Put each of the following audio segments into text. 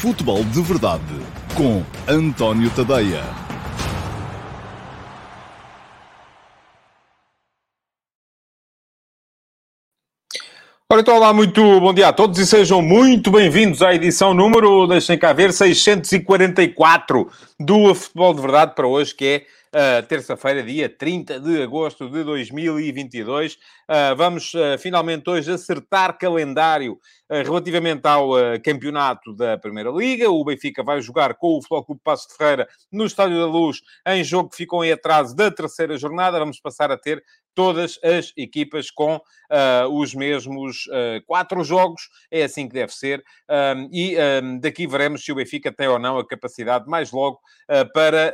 Futebol de Verdade com António Tadeia. Ora, então, olá, muito bom dia a todos e sejam muito bem-vindos à edição número, deixem cá ver, 644 do Futebol de Verdade para hoje, que é terça-feira, dia 30 de agosto de 2022. Uh, vamos uh, finalmente hoje acertar calendário relativamente ao campeonato da Primeira Liga. O Benfica vai jogar com o Futebol Clube Passo de Ferreira no Estádio da Luz, em jogo que ficou em atraso da terceira jornada. Vamos passar a ter todas as equipas com uh, os mesmos uh, quatro jogos. É assim que deve ser. Um, e um, daqui veremos se o Benfica tem ou não a capacidade, mais logo, uh, para,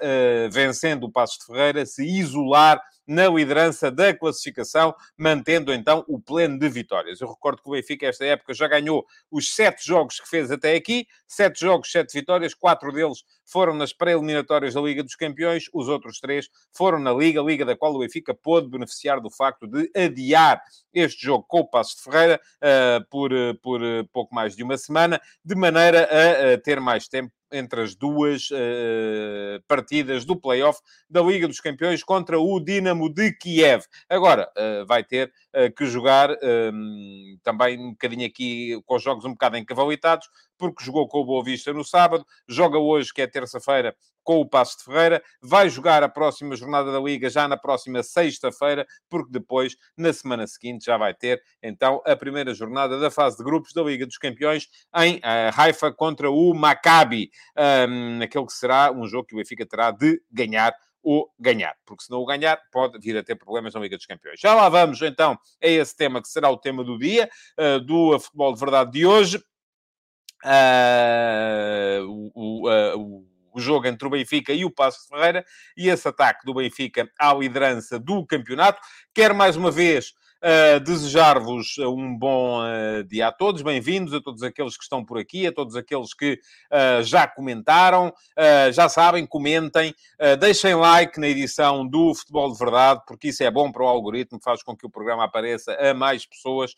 vencendo o Passos de Ferreira, se isolar na liderança da classificação, mantendo então o pleno de vitórias. Eu recordo que o Benfica, esta época, já ganhou os sete jogos que fez até aqui, sete jogos, sete vitórias, quatro deles foram nas pré-eliminatórias da Liga dos Campeões, os outros três foram na Liga, Liga da qual o Benfica pôde beneficiar do facto de adiar este jogo com o Passo de Ferreira uh, por, uh, por uh, pouco mais de uma semana, de maneira a ter mais tempo entre as duas uh, partidas do play-off da Liga dos Campeões contra o Dinamo de Kiev. Agora, uh, vai ter uh, que jogar ehm, também um bocadinho aqui com os jogos um bocado encavalitados, porque jogou com o Boa Vista no sábado, joga hoje, que é terça-feira, com o Passo de Ferreira, vai jogar a próxima jornada da Liga já na próxima sexta-feira, porque depois, na semana seguinte, já vai ter, então, a primeira jornada da fase de grupos da Liga dos Campeões em uh, Haifa contra o Maccabi, um, aquele que será um jogo que o Benfica terá de ganhar ou ganhar, porque se não o ganhar, pode vir a ter problemas na Liga dos Campeões. Já lá vamos, então, a esse tema que será o tema do dia, uh, do Futebol de Verdade de hoje. Uh, uh, jogo entre o Benfica e o Passo Ferreira e esse ataque do Benfica à liderança do campeonato. Quer mais uma vez Uh, Desejar-vos um bom uh, dia a todos, bem-vindos a todos aqueles que estão por aqui, a todos aqueles que uh, já comentaram, já sabem, comentem, deixem like na edição do Futebol de Verdade, porque isso é bom para o algoritmo, faz com que o programa apareça a mais pessoas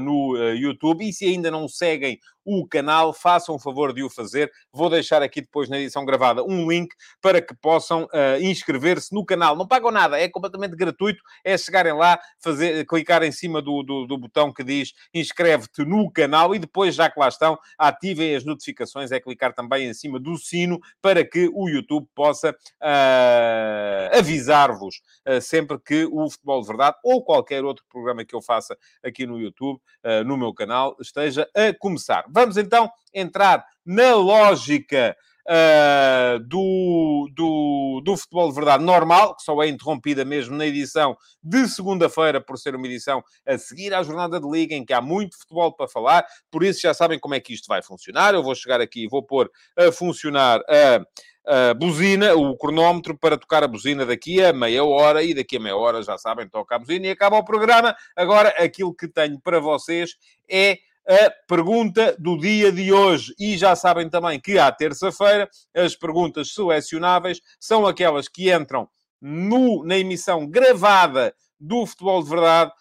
no YouTube. E se ainda não seguem o canal, façam o favor de o fazer. Vou deixar aqui depois na edição gravada um link para que possam uh, inscrever-se no canal. Não pagam nada, é completamente gratuito. É chegarem lá, fazer, clicar em cima do, do, do botão que diz inscreve-te no canal e depois, já que lá estão, ativem as notificações. É clicar também em cima do sino para que o YouTube possa uh, avisar-vos uh, sempre que o Futebol de Verdade ou qualquer outro programa que eu faça aqui no YouTube, no meu canal, esteja a começar. Vamos então entrar na lógica uh, do, do, do futebol de verdade normal, que só é interrompida mesmo na edição de segunda-feira, por ser uma edição a seguir à jornada de liga, em que há muito futebol para falar, por isso já sabem como é que isto vai funcionar. Eu vou chegar aqui e vou pôr a funcionar a. A buzina, o cronómetro para tocar a buzina daqui a meia hora e daqui a meia hora, já sabem, toca a buzina e acaba o programa. Agora, aquilo que tenho para vocês é a pergunta do dia de hoje. E já sabem também que à terça-feira as perguntas selecionáveis são aquelas que entram no, na emissão gravada do Futebol de Verdade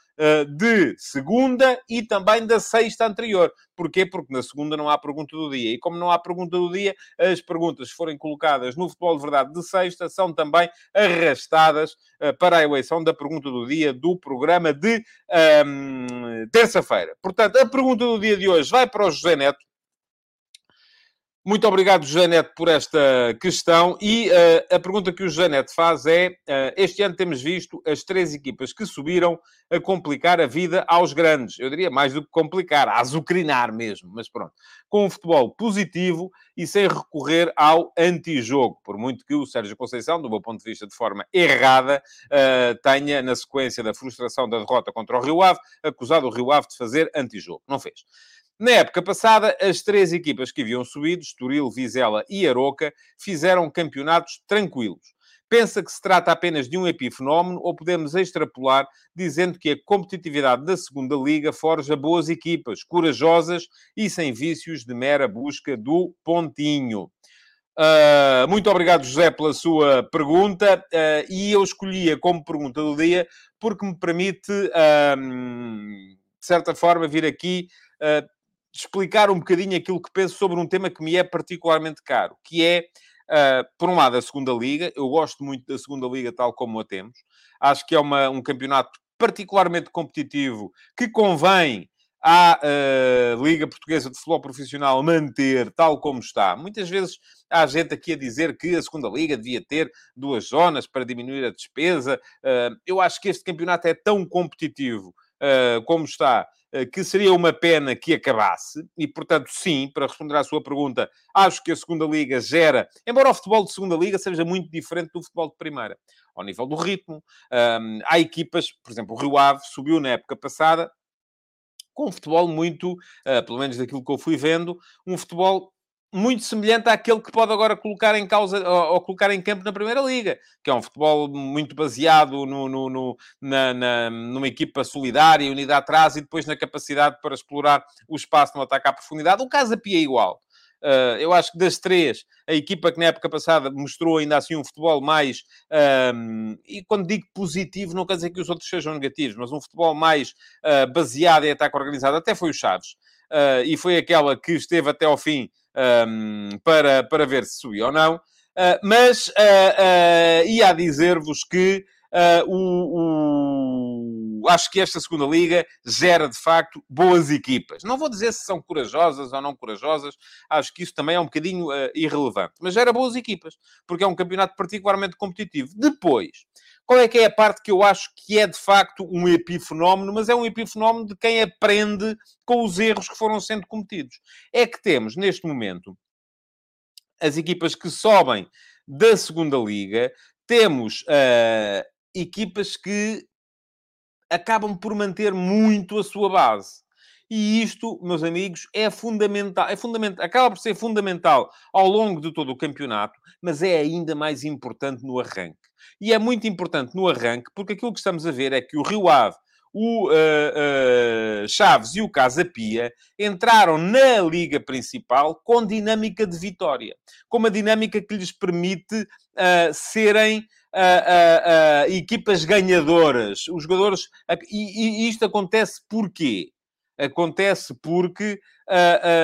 de segunda e também da sexta anterior. Porquê? Porque na segunda não há pergunta do dia. E como não há pergunta do dia, as perguntas forem colocadas no Futebol de Verdade de sexta são também arrastadas uh, para a eleição da pergunta do dia do programa de um, ehm, terça-feira. Portanto, a pergunta do dia de hoje vai para o José Neto. Muito obrigado, José Neto, por esta questão. E uh, a pergunta que o José Neto faz é: uh, este ano temos visto as três equipas que subiram a complicar a vida aos grandes. Eu diria mais do que complicar, a azucrinar mesmo, mas pronto. Com um futebol positivo e sem recorrer ao antijogo. Por muito que o Sérgio Conceição, do meu ponto de vista, de forma errada, uh, tenha, na sequência da frustração da derrota contra o Rio Ave, acusado o Rio Ave de fazer antijogo. Não fez. Na época passada, as três equipas que haviam subido, Estoril, Vizela e Aroca, fizeram campeonatos tranquilos. Pensa que se trata apenas de um epifenómeno ou podemos extrapolar dizendo que a competitividade da segunda liga forja boas equipas, corajosas e sem vícios de mera busca do pontinho? Uh, muito obrigado, José, pela sua pergunta. Uh, e eu escolhia como pergunta do dia porque me permite, uh, de certa forma, vir aqui explicar um bocadinho aquilo que penso sobre um tema que me é particularmente caro, que é, uh, por um lado, a segunda liga. Eu gosto muito da segunda liga tal como a temos. Acho que é uma, um campeonato particularmente competitivo que convém à uh, Liga Portuguesa de Futebol Profissional manter tal como está. Muitas vezes há gente aqui a dizer que a segunda Liga devia ter duas zonas para diminuir a despesa. Uh, eu acho que este campeonato é tão competitivo uh, como está, que seria uma pena que acabasse, e portanto, sim, para responder à sua pergunta, acho que a segunda Liga gera, embora o futebol de segunda Liga seja muito diferente do futebol de primeira, ao nível do ritmo. há equipas, por exemplo, o Rio Ave subiu na época passada, com um futebol muito, uh, pelo menos daquilo que eu fui vendo, um futebol muito semelhante àquele que pode agora colocar em causa ou, ou, colocar em campo na Primeira Liga, que é um futebol muito baseado no, no, no na, na, numa equipa solidária, unidade atrás e depois na capacidade para explorar o espaço no ataque à profundidade. O Casa Pia é igual. Uh, eu acho que das três, a equipa que na época passada mostrou ainda assim um futebol mais. Um, e quando digo positivo, não quer dizer que os outros sejam negativos, mas um futebol mais uh, baseado em ataque organizado, até foi o Chaves. Uh, e foi aquela que esteve até ao fim um, para, para ver se subiu ou não. mas ia a dizer-vos que o, o acho que esta segunda liga gera, de facto, boas equipas. Não vou dizer se são corajosas ou não corajosas, acho que isso também é um bocadinho uh, irrelevante. Mas gera boas equipas, porque é um campeonato particularmente competitivo. Depois, qual é que é a parte que eu acho que é, de facto, um epifenómeno, mas é um epifenómeno de quem aprende com os erros que foram sendo cometidos. É que temos, neste momento, as equipas que sobem da segunda liga, temos uh, equipas que acabam por manter muito a sua base. E isto, meus amigos, é fundamental, é fundamental, acaba por ser fundamental ao longo de todo o campeonato, mas é ainda mais importante no arranque. E é muito importante no arranque, porque aquilo que estamos a ver é que o Rio Ave, o uh, uh, Chaves e o Casa Pia entraram na liga principal com dinâmica de vitória, com uma dinâmica que lhes permite uh, serem equipas ganhadoras, os jogadores. E, e, isto acontece porquê? Acontece porque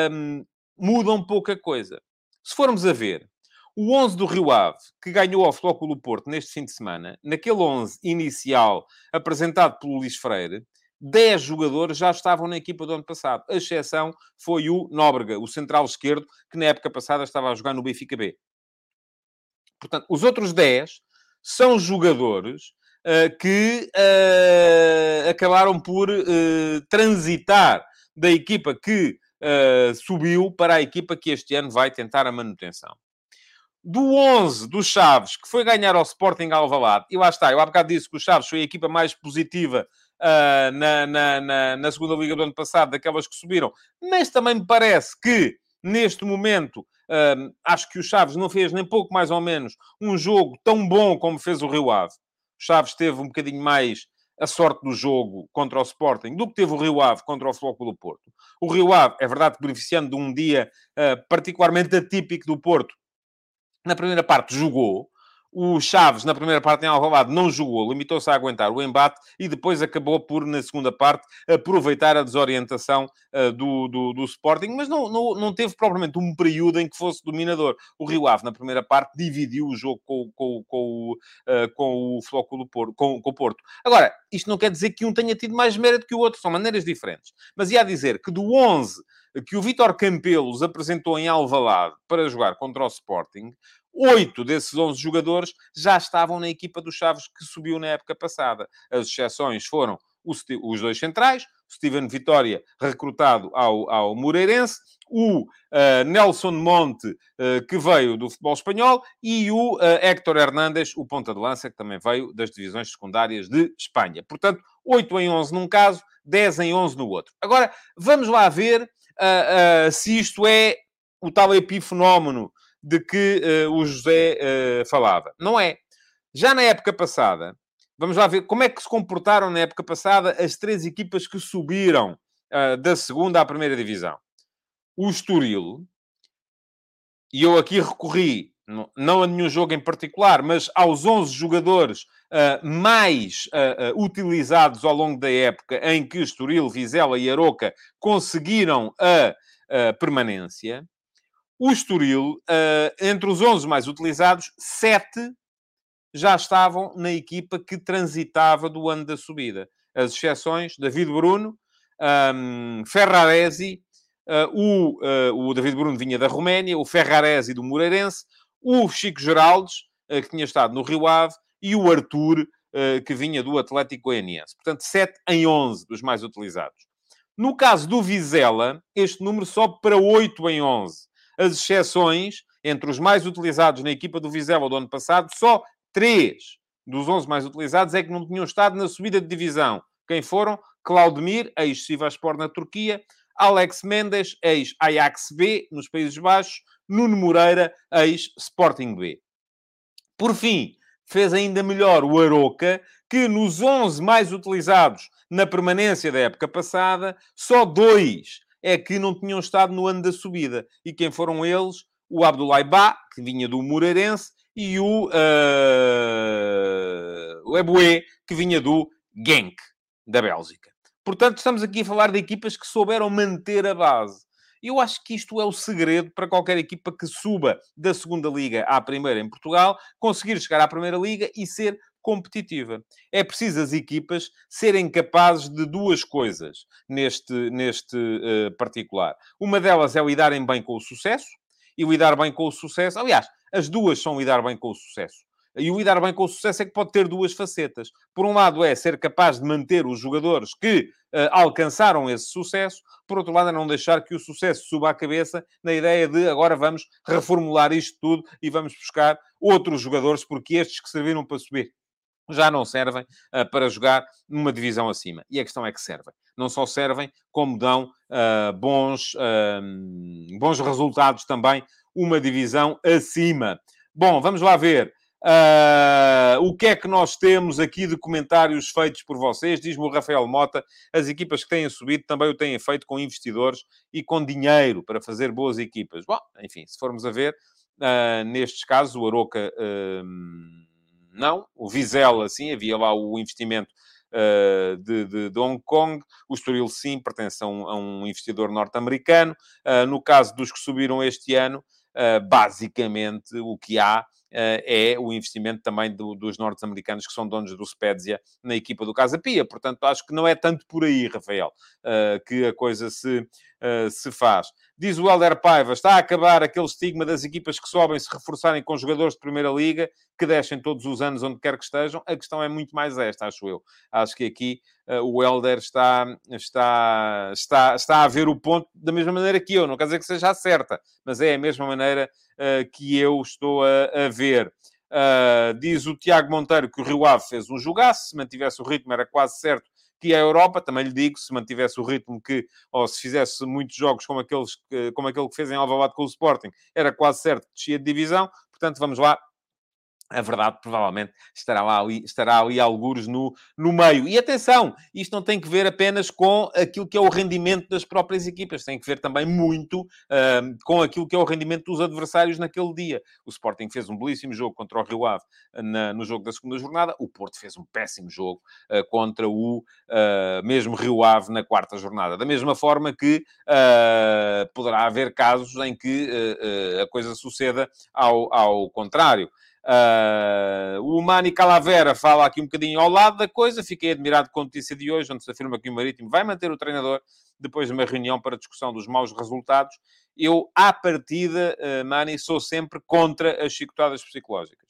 um, mudam pouca coisa. Se formos a ver, o 11 do Rio Ave, que ganhou ao Flóculo Porto neste fim de semana, naquele 11 inicial apresentado pelo Luís Freire, 10 jogadores já estavam na equipa do ano passado. A exceção foi o Nóbrega, o central esquerdo, que na época passada estava a jogar no Benfica B. Portanto, os outros 10 são jogadores uh, que uh, acabaram por uh, transitar da equipa que subiu para a equipa que este ano vai tentar a manutenção. Do 11 do Chaves, que foi ganhar ao Sporting Alvalade, e lá está, eu há bocado disse que o Chaves foi a equipa mais positiva na, na, na, na segunda liga do ano passado, daquelas que subiram, mas também me parece que neste momento Uh, acho que o Chaves não fez nem pouco mais ou menos um jogo tão bom como fez o Rio Ave. O Chaves teve um bocadinho mais a sorte do jogo contra o Sporting do que teve o Rio Ave contra o Futebol do Porto. O Rio Ave, é verdade, beneficiando de um dia uh, particularmente atípico do Porto, na primeira parte jogou, o Chaves, na primeira parte em Alvalade, não jogou, limitou-se a aguentar o embate e depois acabou por, na segunda parte, aproveitar a desorientação uh, do, do, do, Sporting, mas não, não, não teve propriamente um período em que fosse dominador. O Rio Ave, na primeira parte, dividiu o jogo com, com, com, uh, com o Flóculo Porto, com, com o Porto. Agora, isto não quer dizer que um tenha tido mais mérito que o outro, são maneiras diferentes. Mas ia dizer que do 11 que o Vítor Campelos apresentou em Alvalade para jogar contra o Sporting, Oito desses 11 jogadores já estavam na equipa dos Chaves que subiu na época passada. As exceções foram os dois centrais, o Steven Vitória, recrutado ao, ao Moreirense, o uh, Nelson Monte, uh, que veio do futebol espanhol, e o uh, Héctor Hernández, o ponta de lança, que também veio das divisões secundárias de Espanha. Portanto, 8 em 11 num caso, 10 em 11 no outro. Agora, vamos lá ver se isto é o tal epifenómeno de que uh, o José uh, falava. Não é. Já na época passada, vamos lá ver como é que se comportaram na época passada as três equipas que subiram uh, da segunda à primeira divisão. O Estoril, e eu aqui recorri não, a nenhum jogo em particular, mas aos 11 jogadores uh, mais uh, uh, utilizados ao longo da época em que Estoril, Vizela e Aroca conseguiram a permanência, o Estoril, entre os 11 mais utilizados, 7 já estavam na equipa que transitava do ano da subida. As exceções, David Bruno, um, Ferraresi, o, o David Bruno vinha da Roménia, o Ferraresi do Moreirense, o Chico Geraldes, que tinha estado no Rio Ave, e o Arthur, eh, que vinha do Atlético Goianiense. Portanto, 7 em 11 dos mais utilizados. No caso do Vizela, este número sobe para 8 em 11. As exceções, entre os mais utilizados na equipa do Vizela do ano passado, só 3 dos 11 mais utilizados é que não tinham estado na subida de divisão. Quem foram? Claudemir, ex-Sivaspor na Turquia, Alex Mendes, ex-Ajax B, nos Países Baixos, Nuno Moreira, ex-Sporting B. Por fim, fez ainda melhor o Aroca, que nos 11 mais utilizados na permanência da época passada, só dois é que não tinham estado no ano da subida. E quem foram eles? O Abdoulaye Ba, que vinha do Moreirense, e o, uh, o Eboué, que vinha do Genk, da Bélgica. Portanto, estamos aqui a falar de equipas que souberam manter a base. Eu acho que isto é o segredo para qualquer equipa que suba da segunda liga à primeira em Portugal, conseguir chegar à primeira liga e ser competitiva. É preciso as equipas serem capazes de duas coisas neste, neste uh, particular. Uma delas é lidarem bem com o sucesso, e lidar bem com o sucesso. Aliás, as duas são lidar bem com o sucesso. E o lidar bem com o sucesso é que pode ter duas facetas. Por um lado, é ser capaz de manter os jogadores que uh, alcançaram esse sucesso. Por outro lado, é não deixar que o sucesso suba à cabeça na ideia de agora vamos reformular isto tudo e vamos buscar outros jogadores, porque estes que serviram para subir já não servem uh, para jogar numa divisão acima. E a questão é que servem. Não só servem, como dão uh, bons, uh, bons resultados também uma divisão acima. Bom, vamos lá ver. Uh, o que é que nós temos aqui de comentários feitos por vocês? Diz-me o Rafael Mota, as equipas que têm subido também o têm feito com investidores e com dinheiro para fazer boas equipas. Bom, enfim, se formos a ver, uh, nestes casos, o Aroca uh, não, o Vizela sim, havia lá o investimento Uh, de, de, de, Hong Kong. O Estoril, sim, pertence a um, a um investidor norte-americano. Uh, no caso dos que subiram este ano, uh, basicamente o que há é o investimento também do, dos norte-americanos que são donos do Spezia na equipa do Casa Pia. Portanto, acho que não é tanto por aí, Rafael, que a coisa se, se faz. Diz o Helder Paiva, está a acabar aquele estigma das equipas que sobem se reforçarem com jogadores de Primeira Liga, que descem todos os anos onde quer que estejam. A questão é muito mais esta, acho eu. Acho que aqui uh, o Helder está, está, está, está a ver o ponto da mesma maneira que eu. Não quer dizer que seja certa, mas é a mesma maneira uh, que eu estou a, a ver. Uh, diz o Tiago Monteiro que o Rio Ave fez um jogaço, se mantivesse o ritmo era quase certo que a Europa, também lhe digo, se mantivesse o ritmo que, ou se fizesse muitos jogos como, aqueles, como aquele que fez em Alvalade com o Sporting, era quase certo que descia de divisão. Portanto, vamos lá a verdade provavelmente estará, lá ali, estará ali algures no, no meio. E atenção, isto não tem que ver apenas com aquilo que é o rendimento das próprias equipas, tem que ver também muito uh, com aquilo que é o rendimento dos adversários naquele dia. O Sporting fez um belíssimo jogo contra o Rio Ave na, no jogo da segunda jornada, o Porto fez um péssimo jogo uh, contra o uh, mesmo Rio Ave na quarta jornada. Da mesma forma que poderá haver casos em que a coisa suceda ao, ao contrário. Uh, o Mani Calavera fala aqui um bocadinho ao lado da coisa. Fiquei admirado com a notícia de hoje, onde se afirma que o Marítimo vai manter o treinador depois de uma reunião para discussão dos maus resultados. Eu, à partida, uh, Mani, sou sempre contra as chicotadas psicológicas.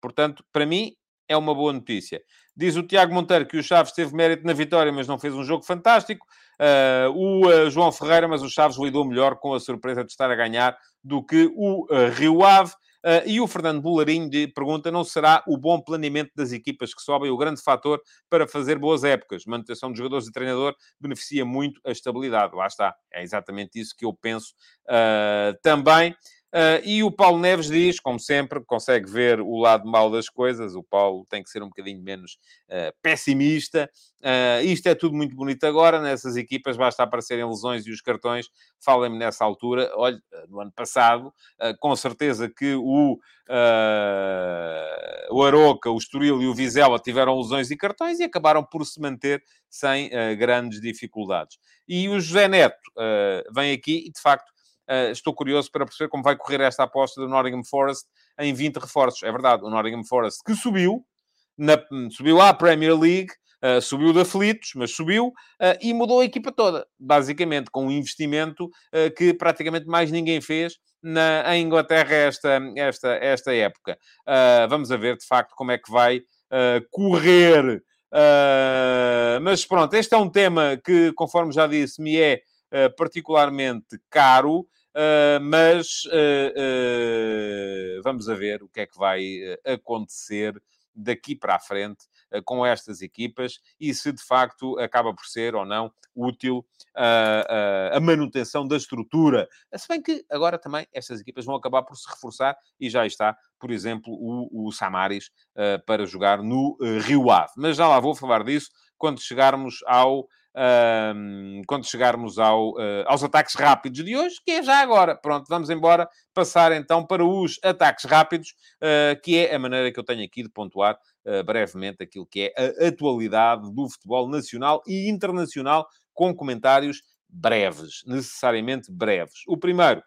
Portanto, para mim, é uma boa notícia. Diz o Tiago Monteiro que o Chaves teve mérito na vitória, mas não fez um jogo fantástico. Uh, o João Ferreira, mas o Chaves lidou melhor com a surpresa de estar a ganhar do que o Rio Ave. Uh, e o Fernando Bularinho pergunta: não será o bom planeamento das equipas que sobem o grande fator para fazer boas épocas? Manutenção de jogadores e treinador beneficia muito a estabilidade. Lá está. É exatamente isso que eu penso uh, também. Uh, e o Paulo Neves diz, como sempre, consegue ver o lado mau das coisas. O Paulo tem que ser um bocadinho menos uh, pessimista. Uh, isto é tudo muito bonito agora. Nessas equipas basta aparecerem lesões e os cartões. Falem-me nessa altura. Olha, no ano passado, com certeza que o, o Aroca, o Estoril e o Vizela tiveram lesões e cartões e acabaram por se manter sem grandes dificuldades. E o José Neto vem aqui e, de facto, estou curioso para perceber como vai correr esta aposta do Nottingham Forest em 20 reforços. É verdade, o Nottingham Forest que subiu, na, subiu à Premier League, uh, subiu de aflitos, mas subiu uh, e mudou a equipa toda, basicamente, com um investimento que praticamente mais ninguém fez na, em Inglaterra esta, esta, esta época. vamos a ver, de facto, como é que vai correr. mas pronto, este é um tema que, conforme já disse, me é eh, particularmente caro, uh, mas uh, vamos a ver o que é que vai acontecer daqui para a frente com estas equipas e se de facto acaba por ser ou não útil a manutenção da estrutura. Se bem que agora também estas equipas vão acabar por se reforçar e já está, por exemplo, o, o Samaris para jogar no Rio Ave. Mas já lá vou falar disso quando chegarmos ao quando chegarmos ao, uh, aos ataques rápidos de hoje, que é já agora. Pronto, vamos embora passar então para os ataques rápidos, uh, que é a maneira que eu tenho aqui de pontuar uh, brevemente aquilo que é a atualidade do futebol nacional e internacional, com comentários breves, necessariamente breves. O primeiro,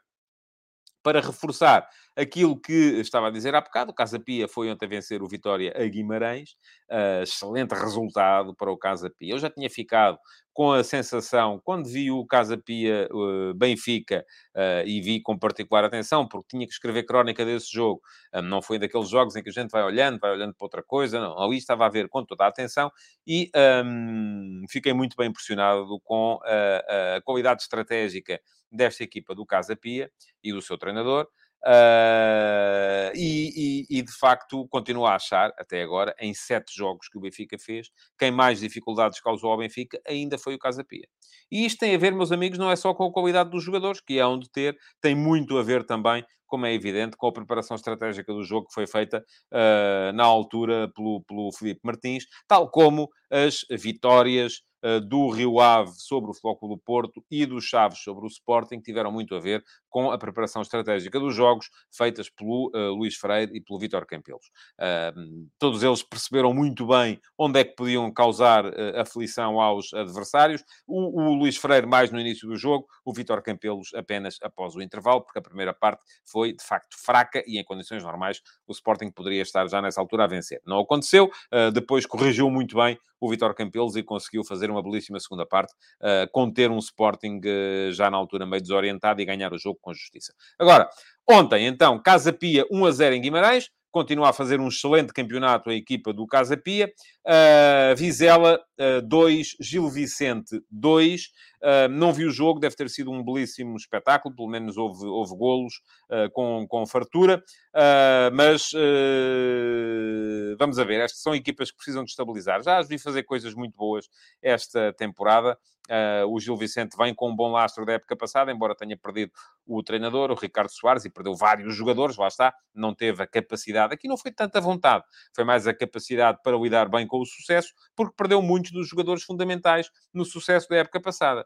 para reforçar aquilo que estava a dizer há bocado, o Casa Pia foi ontem vencer o Vitória a Guimarães, uh, excelente resultado para o Casa Pia. Eu já tinha ficado com a sensação, quando vi o Casa Pia uh, Benfica, uh, e vi com particular atenção, porque tinha que escrever crónica desse jogo, não foi daqueles jogos em que a gente vai olhando, vai olhando para outra coisa, não, ali estava a ver com toda a atenção, e um, fiquei muito bem impressionado com a, a qualidade estratégica desta equipa do Casa Pia e do seu treinador. Uh, e, e, e, de facto continuo a achar, até agora, em sete jogos que o Benfica fez, quem mais dificuldades causou ao Benfica ainda foi o Casa Pia. E isto tem a ver, meus amigos, não é só com a qualidade dos jogadores, que é onde ter, tem muito a ver também, como é evidente, com a preparação estratégica do jogo que foi feita uh, na altura pelo, pelo Felipe Martins, tal como as vitórias do Rio Ave sobre o Flóculo do Porto e do Chaves sobre o Sporting tiveram muito a ver com a preparação estratégica dos jogos feitas pelo uh, Luís Freire e pelo Vítor Campelos. Todos eles perceberam muito bem onde é que podiam causar uh, aflição aos adversários. O, o Luís Freire mais no início do jogo, o Vítor Campelos apenas após o intervalo, porque a primeira parte foi de facto fraca e em condições normais o Sporting poderia estar já nessa altura a vencer. Não aconteceu, depois corrigiu muito bem o Vitor Campelos e conseguiu fazer uma belíssima segunda parte, uh, conter um Sporting uh, já na altura meio desorientado e ganhar o jogo com justiça. Agora, ontem, então, Casa Pia 1 a 0 em Guimarães, continua a fazer um excelente campeonato a equipa do Casa Pia. Uh, Vizela 2, uh, Gil Vicente 2. Uh, não vi o jogo, deve ter sido um belíssimo espetáculo, pelo menos houve, houve golos com, com fartura. mas vamos a ver, estas são equipas que precisam de estabilizar. Já as vi fazer coisas muito boas esta temporada. Uh, o Gil Vicente vem com um bom lastro da época passada, embora tenha perdido o treinador, o Ricardo Soares, e perdeu vários jogadores, lá está, não teve a capacidade. Aqui não foi tanta vontade, foi mais a capacidade para lidar bem com o sucesso, porque perdeu muitos dos jogadores fundamentais no sucesso da época passada.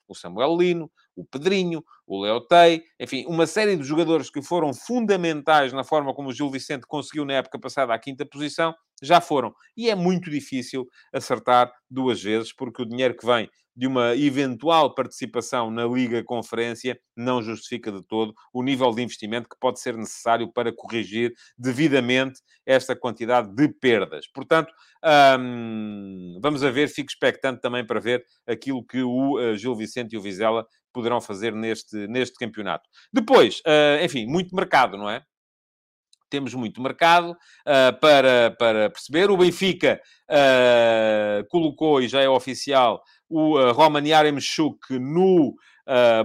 O Samuel Lino, o Pedrinho, o Leotei, enfim, uma série de jogadores que foram fundamentais na forma como o Gil Vicente conseguiu na época passada a quinta posição, já foram. E é muito difícil acertar duas vezes, porque o dinheiro que vem de uma eventual participação na Liga Conferência não justifica de todo o nível de investimento que pode ser necessário para corrigir devidamente esta quantidade de perdas. Portanto, hum, vamos a ver, fico expectante também para ver aquilo que o uh, Gil Vicente e o Vizela poderão fazer neste, neste campeonato. Depois, uh, enfim, muito mercado, não é? temos muito mercado uh, para, para perceber. O Benfica uh, colocou, e já é oficial, o uh, Roman Yaremchuk no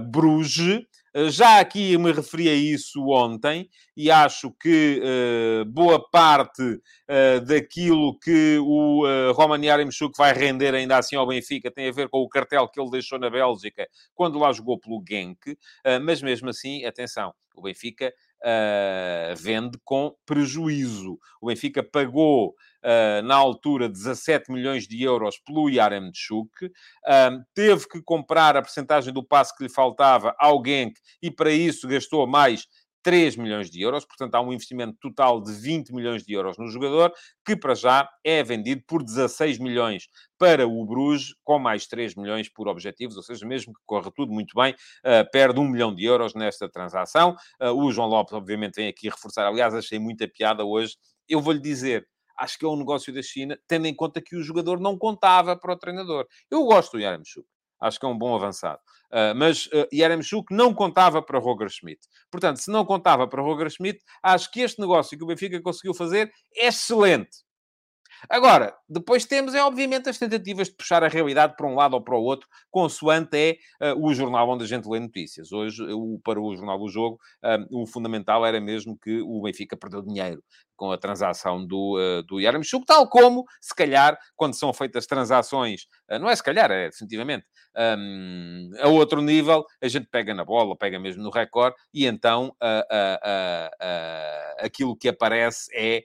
Bruges. Já aqui me referi a isso ontem e acho que uh, boa parte uh, daquilo que o uh, Roman Yaremchuk vai render ainda assim ao Benfica tem a ver com o cartel que ele deixou na Bélgica quando lá jogou pelo Genk, mas mesmo assim, atenção, o Benfica uh, vende com prejuízo. O Benfica pagou Uh, na altura 17 milhões de euros pelo Yaremchuk, uh, teve que comprar a percentagem do passe que lhe faltava ao Genk e para isso gastou mais 3 milhões de euros, portanto há um investimento total de 20 milhões de euros no jogador, que para já é vendido por 16 milhões para o Bruges, com mais 3 milhões por objetivos, ou seja, mesmo que corra tudo muito bem, uh, perde 1 milhão de euros nesta transação. Uh, o João Lopes, obviamente, vem aqui reforçar. Aliás, achei muita piada hoje. Eu vou-lhe dizer, acho que é um negócio da China, tendo em conta que o jogador não contava para o treinador. Eu gosto do Yaremchuk. Acho que é um bom avançado. Uh, mas uh, Yaremchuk não contava para Roger Schmidt. Portanto, se não contava para Roger Schmidt, acho que este negócio que o Benfica conseguiu fazer é excelente. Agora, depois temos, é obviamente, as tentativas de puxar a realidade para um lado ou para o outro, consoante é uh, o jornal onde a gente lê notícias. Hoje, o, para o jornal do jogo, uh, o fundamental era mesmo que o Benfica perdeu dinheiro com a transação do, uh, do Yaramchuk, tal como, se calhar, quando são feitas transações, uh, não é se calhar, é definitivamente, um, a outro nível, a gente pega na bola, pega mesmo no recorde, e então uh, aquilo que aparece é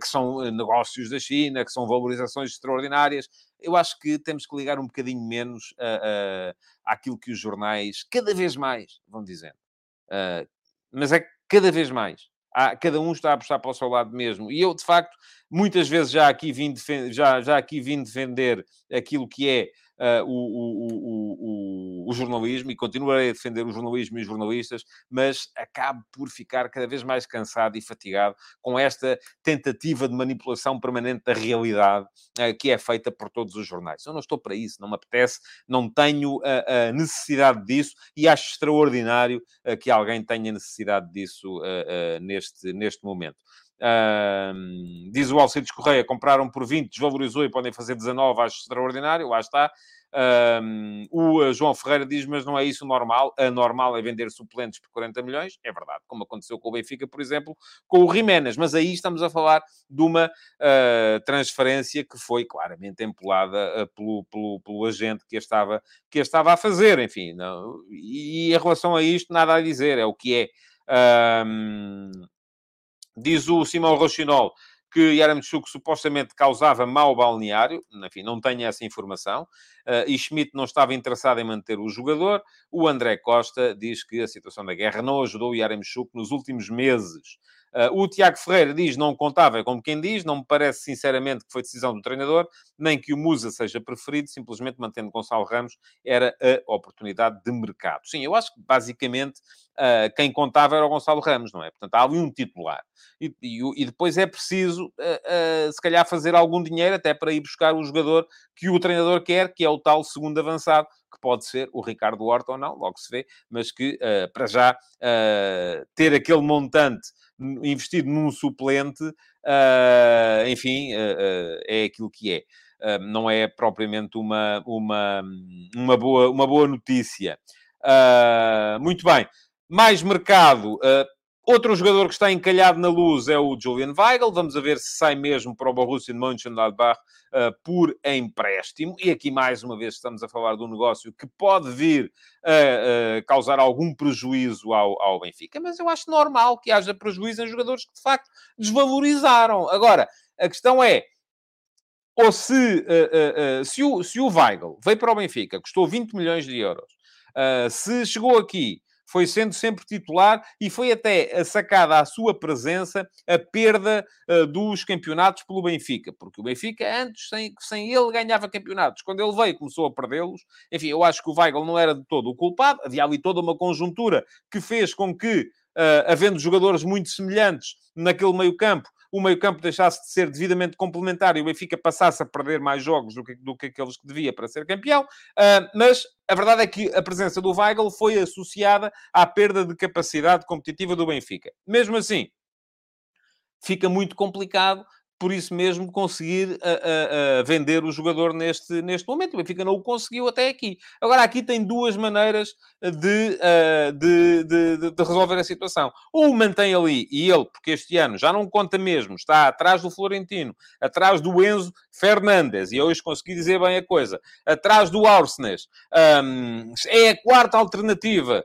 que são eh, negócios da China, que são valorizações extraordinárias. Eu acho que temos que ligar um bocadinho menos uh, uh, àquilo que os jornais, cada vez mais, vão dizendo. Uh, mas é cada vez mais. Há, cada um está a apostar para o seu lado mesmo. E eu, de facto, muitas vezes já aqui vim, já, já aqui vim defender aquilo que é uh, o, o, o, o, jornalismo e continuarei a defender o jornalismo e os jornalistas, mas acabo por ficar cada vez mais cansado e fatigado com esta tentativa de manipulação permanente da realidade uh, que é feita por todos os jornais. Eu não estou para isso, não me apetece, não tenho a, a necessidade disso e acho extraordinário uh, que alguém tenha necessidade disso neste, neste momento. Uh, diz o Alcides Correia, compraram por 20, desvalorizou e podem fazer 19, acho extraordinário, lá está. Um, o eh, João Ferreira diz, mas não é isso normal. A normal é vender suplentes por 40 milhões. É verdade, como aconteceu com o Benfica, por exemplo, com o Jiménez. Mas aí estamos a falar de uma uh, transferência que foi claramente empolada uh, pelo, pelo, pelo agente que a, estava, que a estava a fazer. Enfim, não, e em relação a isto, nada a dizer. É o que é. Um, Diz o Simão Rochinol que Yaramchuk supostamente causava mau balneário, enfim, não tenho essa informação, uh, e Schmidt não estava interessado em manter o jogador. O André Costa diz que a situação da guerra não ajudou Yaramchuk nos últimos meses. Uh, o Tiago Ferreira diz não contava, como quem diz, não me parece sinceramente que foi decisão do treinador, nem que o Musa seja preferido, simplesmente mantendo Gonçalo Ramos era a oportunidade de mercado. Sim, eu acho que basicamente uh, quem contava era o Gonçalo Ramos, não é? Portanto, há ali um titular. E, e, e depois é preciso, uh, se calhar, fazer algum dinheiro até para ir buscar o jogador que o treinador quer, que é o tal segundo avançado, que pode ser o Ricardo Horta ou não, logo se vê, mas que, para já, ter aquele montante investido num suplente, uh, enfim, uh, é aquilo que é. não é propriamente uma, uma, uma, boa, uma boa notícia. muito bem. Mais mercado. Outro jogador que está encalhado na luz é o Julian Weigl. Vamos ver se sai mesmo para o Borussia Mönchengladbach uh, por empréstimo. E aqui, mais uma vez, estamos a falar de um negócio que pode vir a uh, causar algum prejuízo ao, ao Benfica. Mas eu acho normal que haja prejuízo em jogadores que, de facto, desvalorizaram. Agora, a questão é, ou se, uh, uh, uh, se, o, se o Weigl veio para o Benfica, custou 20 milhões de euros, se chegou aqui foi sendo sempre titular e foi até sacada à sua presença a perda uh, dos campeonatos pelo Benfica, porque o Benfica antes, sem, sem ele, ganhava campeonatos. Quando ele veio, começou a perdê-los. Enfim, eu acho que o Weigl não era de todo o culpado. Havia ali toda uma conjuntura que fez com que, havendo jogadores muito semelhantes naquele meio campo, o meio-campo deixasse de ser devidamente complementar e o Benfica passasse a perder mais jogos do que, do que aqueles que devia para ser campeão. Uh, mas a verdade é que a presença do Weigl foi associada à perda de capacidade competitiva do Benfica. Mesmo assim, fica muito complicado por isso mesmo conseguir a, a, a vender o jogador neste, neste momento. O Benfica não o conseguiu até aqui. Agora, aqui tem duas maneiras de, uh, de, de, de, resolver a situação. Ou mantém ali, e ele, porque este ano já não conta mesmo, está atrás do Florentino, atrás do Enzo Fernandes, e hoje consegui dizer bem a coisa, atrás do Arsenes, um, é a quarta alternativa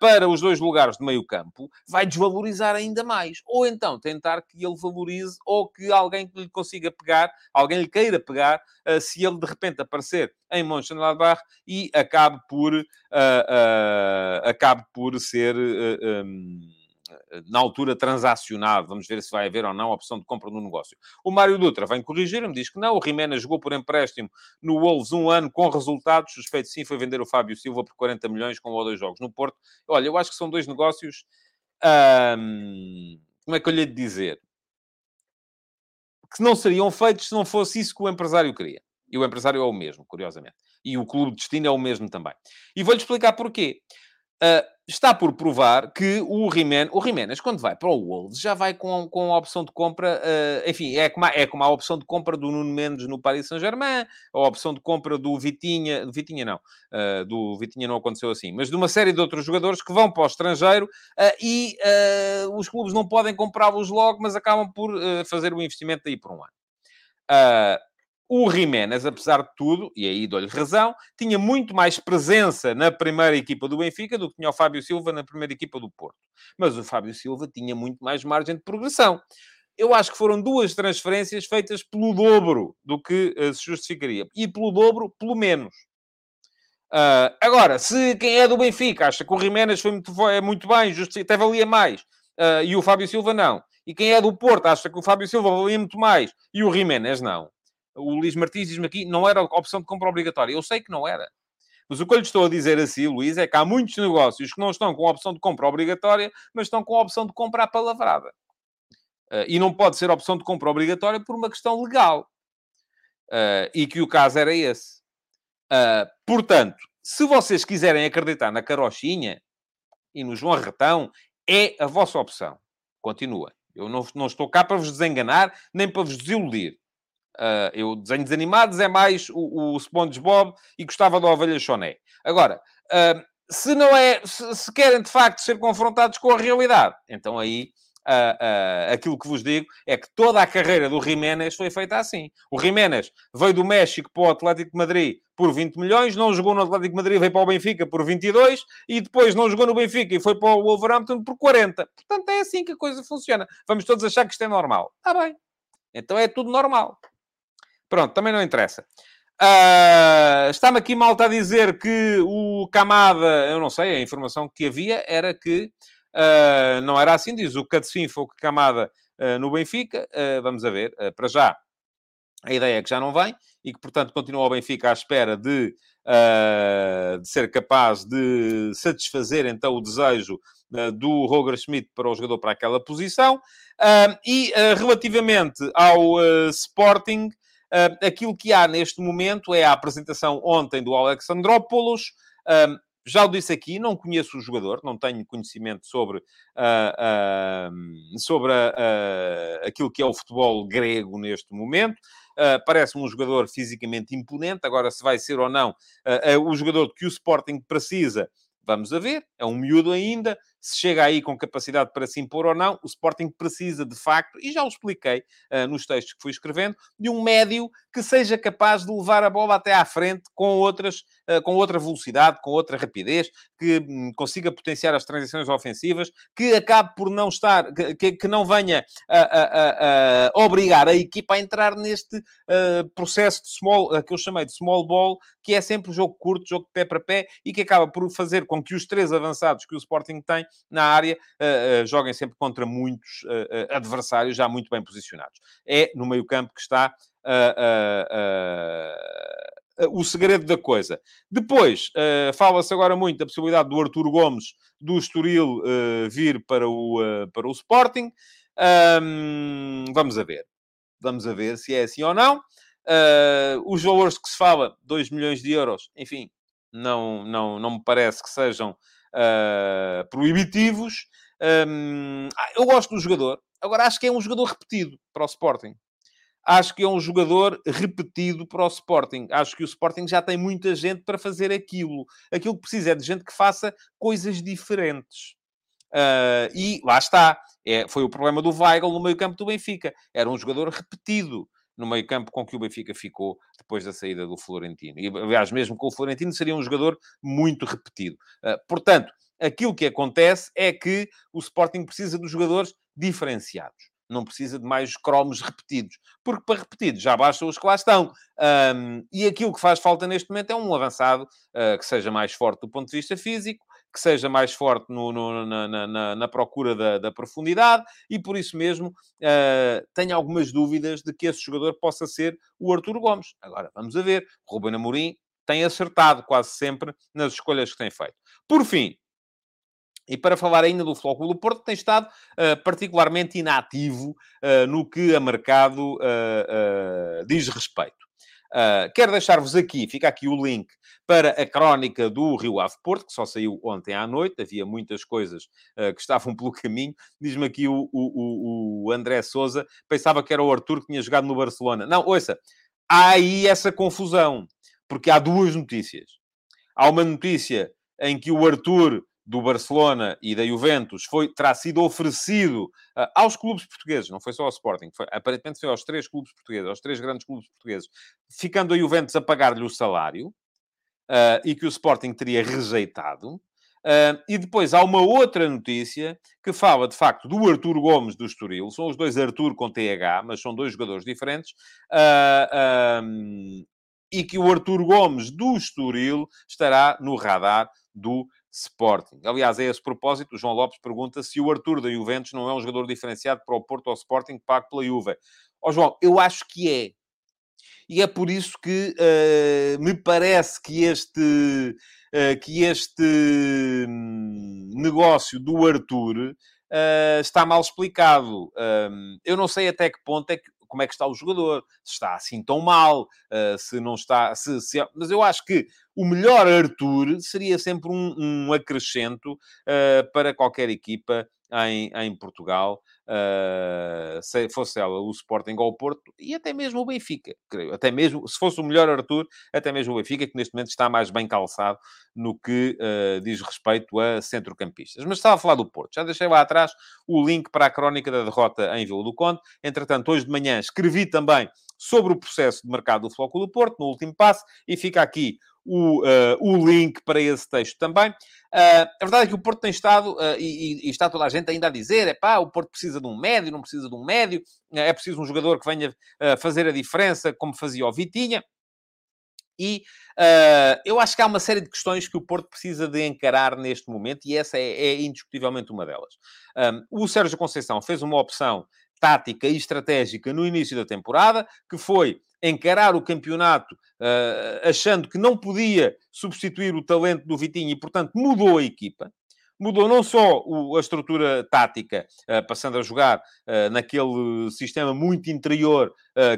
para os dois lugares de meio campo, vai desvalorizar ainda mais. Ou então tentar que ele valorize ou que alguém lhe consiga pegar, alguém lhe queira pegar, se ele de repente aparecer em Mönchengladbach e acabe por, acabe por ser... Um, na altura transacionado. Vamos ver se vai haver ou não a opção de compra no negócio. O Mário Dutra vem corrigir-me, diz que não. O Rimena jogou por empréstimo no Wolves um ano com resultados. Suspeito sim foi vender o Fábio Silva por 40 milhões com um ou dois jogos no Porto. Olha, eu acho que são dois negócios. Hum, como é que eu lhe dizer? Que não seriam feitos se não fosse isso que o empresário queria. E o empresário é o mesmo, curiosamente. E o clube de destino é o mesmo também. E vou-lhe explicar porquê. Uh, está por provar que o Jiménez, o quando vai para o Wolves, já vai com, com a opção de compra, uh, enfim, é como, a, é como a opção de compra do Nuno Mendes no Paris Saint-Germain, a opção de compra do Vitinha, Vitinha não, uh, do Vitinha não aconteceu assim, mas de uma série de outros jogadores que vão para o estrangeiro e os clubes não podem comprá-los logo, mas acabam por fazer o investimento daí por um ano. O Jiménez, apesar de tudo, e aí dou-lhe razão, tinha muito mais presença na primeira equipa do Benfica do que tinha o Fábio Silva na primeira equipa do Porto. Mas o Fábio Silva tinha muito mais margem de progressão. Eu acho que foram duas transferências feitas pelo dobro do que uh, se justificaria. E pelo dobro, pelo menos. Uh, agora, se quem é do Benfica acha que o Jiménez foi muito, foi, é muito bem, até valia mais, uh, e o Fábio Silva não. E quem é do Porto acha que o Fábio Silva valia muito mais e o Jiménez não o Luís Martins diz-me aqui, não era opção de compra obrigatória. Eu sei que não era. Mas o que eu lhe estou a dizer assim, Luís, é que há muitos negócios que não estão com a opção de compra obrigatória, mas estão com a opção de compra apalavrada. Uh, e não pode ser opção de compra obrigatória por uma questão legal. Uh, e que o caso era esse. Uh, portanto, se vocês quiserem acreditar na carochinha e no João Retão, é a vossa opção. Continua. Eu não, não estou cá para vos desenganar, nem para vos desiludir. Uh, eu, desenhos animados é mais o, o SpongeBob e gostava da Ovelha Choné. Agora, uh, se não é... Se, se, querem, de facto, ser confrontados com a realidade, então aí... Uh, aquilo que vos digo é que toda a carreira do Jiménez foi feita assim. O Jiménez veio do México para o Atlético de Madrid por 20 milhões, não jogou no Atlético de Madrid, veio para o Benfica por 22 e depois não jogou no Benfica e foi para o Wolverhampton por 40. Portanto, é assim que a coisa funciona. Vamos todos achar que isto é normal. Está bem. Então é tudo normal. Pronto, também não interessa. Uh, Está-me aqui malta a dizer que o Camada, eu não sei, a informação que havia era que uh, não era assim, diz o Catsinfo que Camada uh, no Benfica. vamos a ver, para já, a ideia é que já não vem e que, portanto, continua o Benfica à espera de, de ser capaz de satisfazer então o desejo do Roger Schmidt para o jogador para aquela posição. e relativamente ao Sporting. Uh, aquilo que há neste momento é a apresentação ontem do Alexandrópolis. Uh, já o disse aqui, não conheço o jogador, não tenho conhecimento sobre, uh, sobre aquilo que é o futebol grego neste momento. Uh, parece-me um jogador fisicamente imponente. Agora, se vai ser ou não uh, uh, o jogador que o Sporting precisa, vamos a ver. É um miúdo ainda se chega aí com capacidade para se impor ou não, o Sporting precisa, de facto, e já o expliquei uh, nos textos que fui escrevendo, de um médio que seja capaz de levar a bola até à frente com, outras, uh, com outra velocidade, com outra rapidez, que um, consiga potenciar as transições ofensivas, que acabe por não estar, que, que não venha a, a, a, obrigar a equipa a entrar neste uh, processo de small, que eu chamei de small ball, que é sempre jogo curto, jogo de pé para pé, e que acaba por fazer com que os três avançados que o Sporting tem na área, uh, uh, joguem sempre contra muitos uh, adversários já muito bem posicionados. É no meio-campo que está o segredo da coisa. Depois, fala-se agora muito da possibilidade do Arturo Gomes do Estoril vir para o, para o Sporting. Um, vamos a ver. Vamos a ver se é assim ou não. os valores que se fala, 2 milhões de euros, enfim, não, não, não me parece que sejam uh, proibitivos. Um, ah, eu gosto do jogador. Agora, acho que é um jogador repetido para o Sporting. Acho que é um jogador repetido para o Sporting. Acho que o Sporting já tem muita gente para fazer aquilo. Aquilo que precisa é de gente que faça coisas diferentes. Uh, e lá está. É, foi o problema do Weigl no meio campo do Benfica. Era um jogador repetido no meio campo com que o Benfica ficou depois da saída do Florentino. E, aliás, mesmo com o Florentino, seria um jogador muito repetido. Uh, portanto, aquilo que acontece é que o Sporting precisa de jogadores diferenciados. Não precisa de mais cromos repetidos. Porque para repetidos já bastam os que lá estão. Um, e aquilo que faz falta neste momento é um avançado uh, que seja mais forte do ponto de vista físico, que seja mais forte no, no, na, na, na, procura da, da, profundidade e por isso mesmo uh, tenho algumas dúvidas de que esse jogador possa ser o Arturo Gomes. Agora, vamos a ver. Ruben Amorim tem acertado quase sempre nas escolhas que tem feito. Por fim, e para falar ainda do Flóculo do Porto, tem estado uh, particularmente inativo uh, no que a mercado uh, diz respeito. quero deixar-vos aqui, fica aqui o link para a crónica do Rio Ave Porto, que só saiu ontem à noite, havia muitas coisas que estavam pelo caminho. Diz-me aqui o, o, o André Souza, pensava que era o Arthur que tinha jogado no Barcelona. Não, ouça, há aí essa confusão, porque há duas notícias. Há uma notícia em que o Arthur do Barcelona e da Juventus foi, terá sido oferecido uh, aos clubes portugueses, não foi só ao Sporting, foi, aparentemente foi aos três clubes portugueses, aos três grandes clubes portugueses, ficando a Juventus a pagar-lhe o salário, uh, e que o Sporting teria rejeitado. Uh, e depois há uma outra notícia que fala, de facto, do Artur Gomes do Estoril. São os dois Artur com TH, mas são dois jogadores diferentes. Um, e que o Artur Gomes do Estoril estará no radar do Sporting. Aliás, a esse propósito, o João Lopes pergunta se o Arthur da Juventus não é um jogador diferenciado para o Porto ou Sporting pago pela Juve. Ó oh, João, eu acho que é. E é por isso que uh, me parece que este, uh, que este hum, negócio do Arthur uh, está mal explicado. Hum, eu não sei até que ponto é que como é que está o jogador, se está assim tão mal, uh, se não está. Se, se, mas eu acho que o melhor Arthur seria sempre um, um acrescento uh, para qualquer equipa em, em Portugal, uh, se fosse ela o Sporting ou o Porto, e até mesmo o Benfica, creio. Até mesmo, se fosse o melhor Arthur, até mesmo o Benfica, que neste momento está mais bem calçado no que uh, diz respeito a centrocampistas. Mas estava a falar do Porto. Já deixei lá atrás o link para a crónica da derrota em Vila do Conde. Entretanto, hoje de manhã escrevi também sobre o processo de mercado do Flóculo do Porto, no último passo, e fica aqui o, uh, o link para esse texto também. Uh, a verdade é que o Porto tem estado, uh, e, e, está toda a gente ainda a dizer, é pá, o Porto precisa de um médio, não precisa de um médio, é preciso um jogador que venha fazer a diferença, como fazia o Vitinha. E uh, eu acho que há uma série de questões que o Porto precisa de encarar neste momento, e essa é, é indiscutivelmente uma delas. Um, o Sérgio Conceição fez uma opção tática e estratégica no início da temporada, que foi encarar o campeonato uh, achando que não podia substituir o talento do Vitinho e, portanto, mudou a equipa. Mudou não só o, a estrutura tática, uh, passando a jogar uh, naquele sistema muito interior,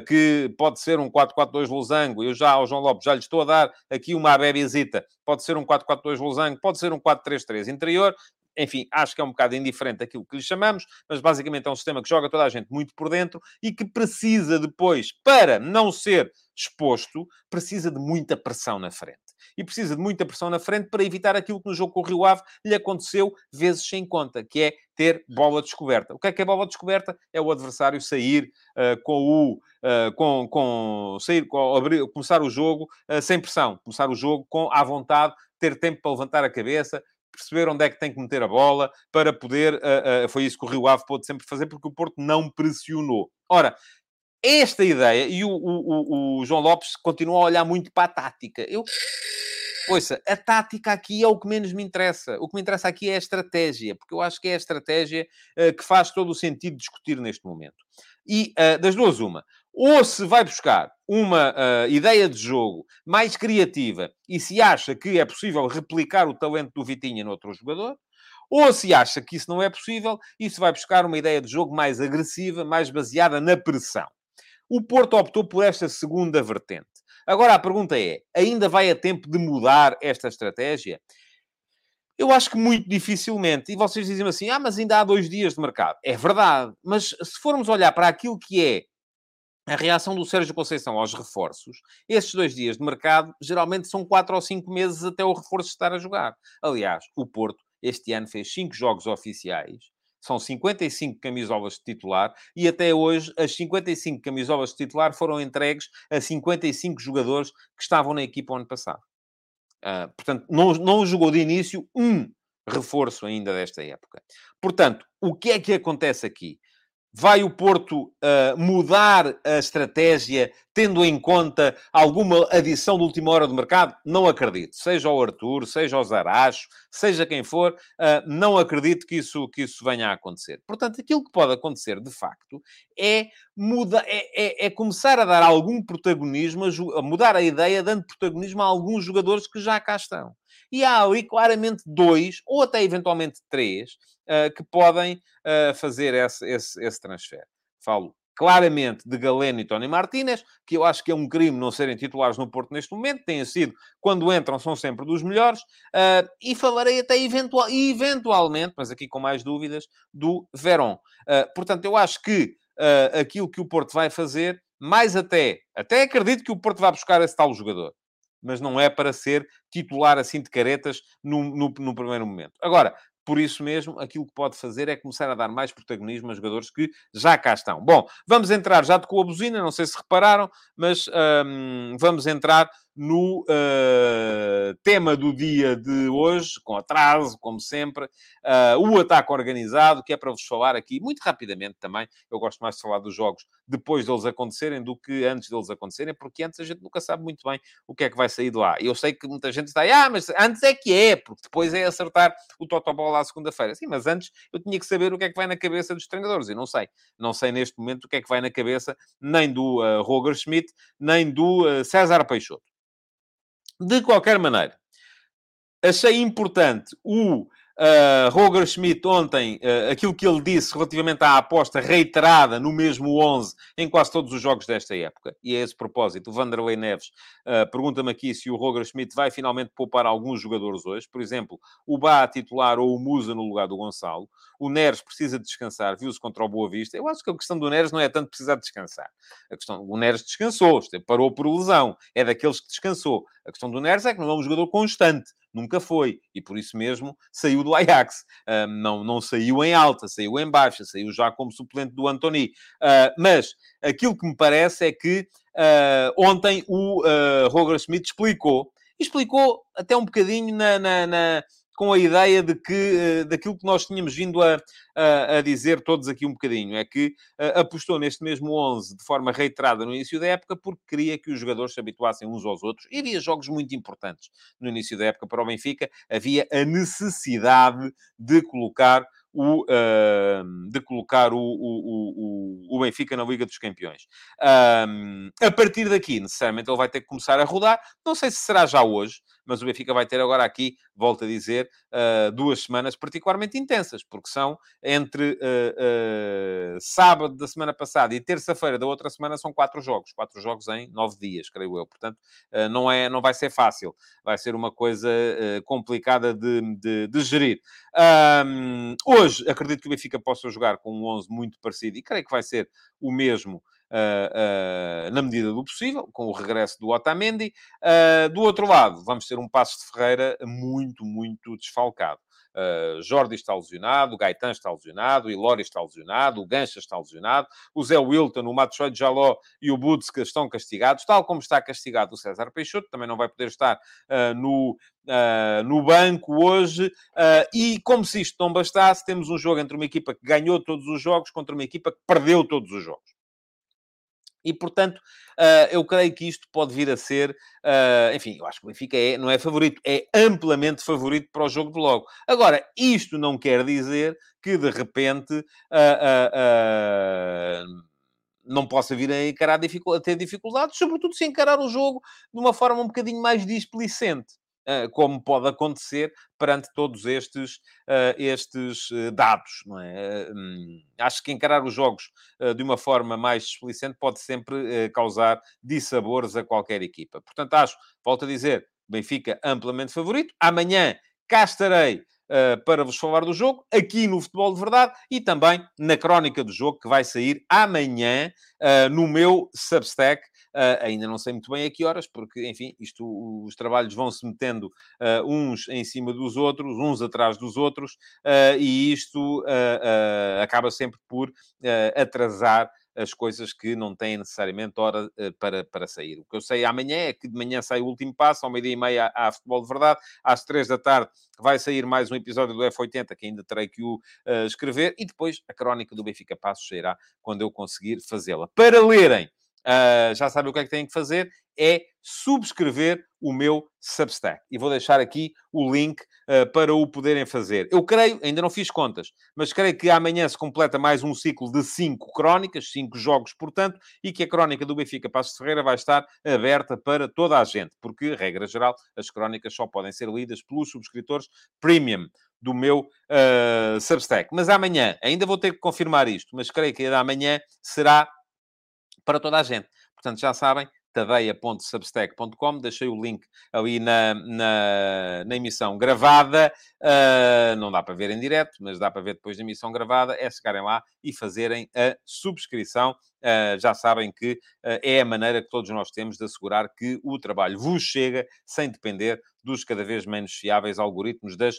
que pode ser um 4-4-2 losango. Eu já, ao João Lopes, já lhe estou a dar aqui uma abebezita. Pode ser um 4-4-2 losango, pode ser um 4-3-3 interior enfim, acho que é um bocado indiferente aquilo que lhe chamamos, mas basicamente é um sistema que joga toda a gente muito por dentro e que precisa depois, para não ser exposto, precisa de muita pressão na frente. E precisa de muita pressão na frente para evitar aquilo que no jogo com o Rio Ave lhe aconteceu vezes sem conta, que é ter bola descoberta. O que é que é bola descoberta? É o adversário sair uh, com o... Uh, com, com, sair, com, abrir, começar o jogo uh, sem pressão. Começar o jogo com à vontade, ter tempo para levantar a cabeça, perceber onde é que tem que meter a bola para poder. Uh, uh, foi isso que o Rio Ave pôde sempre fazer, porque o Porto não pressionou. Ora, esta ideia, e o, o, o, João Lopes continua a olhar muito para a tática. Eu. Ouça, a tática aqui é o que menos me interessa. O que me interessa aqui é a estratégia, porque eu acho que é a estratégia uh, que faz todo o sentido discutir neste momento. E das duas, uma ou se vai buscar uma uh, ideia de jogo mais criativa e se acha que é possível replicar o talento do Vitinha noutro jogador, ou se acha que isso não é possível e se vai buscar uma ideia de jogo mais agressiva, mais baseada na pressão. O Porto optou por esta segunda vertente. Agora a pergunta é: ainda vai a tempo de mudar esta estratégia? Eu acho que muito dificilmente. E vocês dizem assim: ah, mas ainda há dois dias de mercado. É verdade. Mas se formos olhar para aquilo que é a reação do Sérgio Conceição aos reforços, esses dois dias de mercado, geralmente são quatro ou cinco meses até o reforço estar a jogar. Aliás, o Porto, este ano, fez cinco jogos oficiais, são 55 camisolas de titular, e até hoje as 55 camisolas de titular foram entregues a 55 jogadores que estavam na equipa ano passado. Uh, portanto, não, não jogou de início um reforço ainda desta época. Portanto, o que é que acontece aqui? Vai o Porto uh, mudar a estratégia tendo em conta alguma adição de última hora do mercado? Não acredito. Seja o Arthur, seja o Zaracho, seja quem for, uh, não acredito que isso, que isso venha a acontecer. Portanto, aquilo que pode acontecer, de facto, é, muda, é, é, é começar a dar algum protagonismo, a, a mudar a ideia, dando protagonismo a alguns jogadores que já cá estão. E há ali claramente dois, ou até eventualmente três, que podem uh, fazer esse, esse, esse transfer. Falo claramente de Galeno e Tony Martínez, que eu acho que é um crime não serem titulares no Porto neste momento, têm sido, quando entram, são sempre dos melhores, uh, e falarei até eventual, eventualmente, mas aqui com mais dúvidas, do Verón. Uh, portanto, eu acho que uh, aquilo que o Porto vai fazer, mais até, até acredito que o Porto vai buscar esse tal jogador, mas não é para ser titular assim de caretas no, no, no primeiro momento. Agora, por isso mesmo, aquilo que pode fazer é começar a dar mais protagonismo a jogadores que já cá estão. Bom, vamos entrar, já tocou a buzina, não sei se repararam, mas hum, vamos entrar no uh, tema do dia de hoje, com atraso, como sempre, uh, o ataque organizado, que é para vos falar aqui muito rapidamente também. Eu gosto mais de falar dos jogos depois deles acontecerem do que antes deles acontecerem, porque antes a gente nunca sabe muito bem o que é que vai sair de lá. Eu sei que muita gente está aí, ah, mas antes é que é, porque depois é acertar o Totobola à segunda-feira. Sim, mas antes eu tinha que saber o que é que vai na cabeça dos treinadores, e não sei. Não sei neste momento o que é que vai na cabeça nem do uh, Roger Schmidt, nem do César Peixoto. De qualquer maneira, achei importante o uh, Roger Schmidt ontem, uh, aquilo que ele disse relativamente à aposta reiterada no mesmo 11 em quase todos os jogos desta época. E a esse propósito, o Vanderlei Neves uh, pergunta-me aqui se o Roger Schmidt vai finalmente poupar alguns jogadores hoje. Por exemplo, o Bá titular ou o Musa no lugar do Gonçalo. O Neres precisa descansar, viu-se contra o Boa Vista. Eu acho que a questão do Neres não é tanto precisar descansar. A questão, o Neres descansou, parou por lesão. É daqueles que descansou. A questão do Neres é que não é um jogador constante nunca foi. E por isso mesmo saiu do Ajax. Uh, não, não saiu em alta, saiu em baixa, saiu já como suplente do Antony. Uh, mas aquilo que me parece é que uh, ontem o Roger Schmidt explicou, explicou até um bocadinho na, na, na com a ideia de que, eh, daquilo que nós tínhamos vindo a, a, a dizer todos aqui um bocadinho, é que uh, apostou neste mesmo 11 de forma reiterada no início da época porque queria que os jogadores se habituassem uns aos outros. E havia jogos muito importantes no início da época para o Benfica, havia a necessidade de colocar o, uh, de colocar o, o, o, o, Benfica na Liga dos Campeões. Um, a partir daqui, necessariamente, ele vai ter que começar a rodar. Não sei se será já hoje, mas o Benfica vai ter agora aqui, volto a dizer, uh, duas semanas particularmente intensas, porque são entre uh, uh, sábado da semana passada e terça-feira da outra semana são quatro jogos, quatro jogos em nove dias, creio eu. Portanto, não, é, não vai ser fácil, vai ser uma coisa complicada de, de, de gerir. Um, hoje, acredito que o Benfica possa jogar com um 11 muito parecido, e creio que vai ser o mesmo uh, na medida do possível, com o regresso do Otamendi. Uh, do outro lado, vamos ter um passo de Ferreira muito, muito desfalcado. Uh, Jordi está lesionado, o Gaetan está lesionado, o Ilori está lesionado, o Gancha está lesionado, o Zé Wilton, o Matsoi Jaló e o Budska estão castigados, tal como está castigado o César Peixoto, também não vai poder estar uh, no, uh, no banco hoje. e como se isto não bastasse, temos um jogo entre uma equipa que ganhou todos os jogos contra uma equipa que perdeu todos os jogos. E, portanto, uh, eu creio que isto pode vir a ser, uh, enfim, eu acho que o Benfica é, não é favorito, é amplamente favorito para o jogo de logo. Agora, isto não quer dizer que, de repente, uh, não possa vir a, encarar a ter dificuldades, sobretudo se encarar o jogo de uma forma um bocadinho mais displicente. Eh, como pode acontecer perante todos estes, uh, estes uh, dados, não é? Uh, acho que encarar os jogos de uma forma mais explicente pode sempre causar dissabores a qualquer equipa. Portanto, acho, volto a dizer, Benfica amplamente favorito. Amanhã cá estarei para vos falar do jogo, aqui no Futebol de Verdade e também na crónica do jogo que vai sair amanhã no meu Substack, Uh, ainda não sei muito bem a que horas, porque, enfim, isto, os trabalhos vão se metendo uh, uns em cima dos outros, uns atrás dos outros, uh, e isto acaba sempre por atrasar as coisas que não têm necessariamente hora uh, para, para sair. O que eu sei amanhã é que de manhã sai o último passo, ao meio-dia e meia há, futebol de verdade, às três da tarde vai sair mais um episódio do F80, que ainda terei que o uh, escrever, e depois a crónica do Benfica Passos sairá quando eu conseguir fazê-la. Para lerem Uh, já sabem o que é que têm que fazer? É subscrever o meu Substack. E vou deixar aqui o link uh, para o poderem fazer. Eu creio, ainda não fiz contas, mas creio que amanhã se completa mais um ciclo de cinco crónicas, cinco jogos, portanto, e que a crónica do Benfica Passos Ferreira vai estar aberta para toda a gente, porque, regra geral, as crónicas só podem ser lidas pelos subscritores premium do meu uh, Substack. Mas amanhã, ainda vou ter que confirmar isto, mas creio que amanhã será para toda a gente. Portanto, já sabem, tadeia.substack.com. Deixei o link ali na, na, na emissão gravada. Uh, não dá para ver em direto, mas dá para ver depois da emissão gravada. É chegarem lá e fazerem a subscrição. Uh, já sabem que uh, é a maneira que todos nós temos de assegurar que o trabalho vos chega sem depender dos cada vez menos fiáveis algoritmos das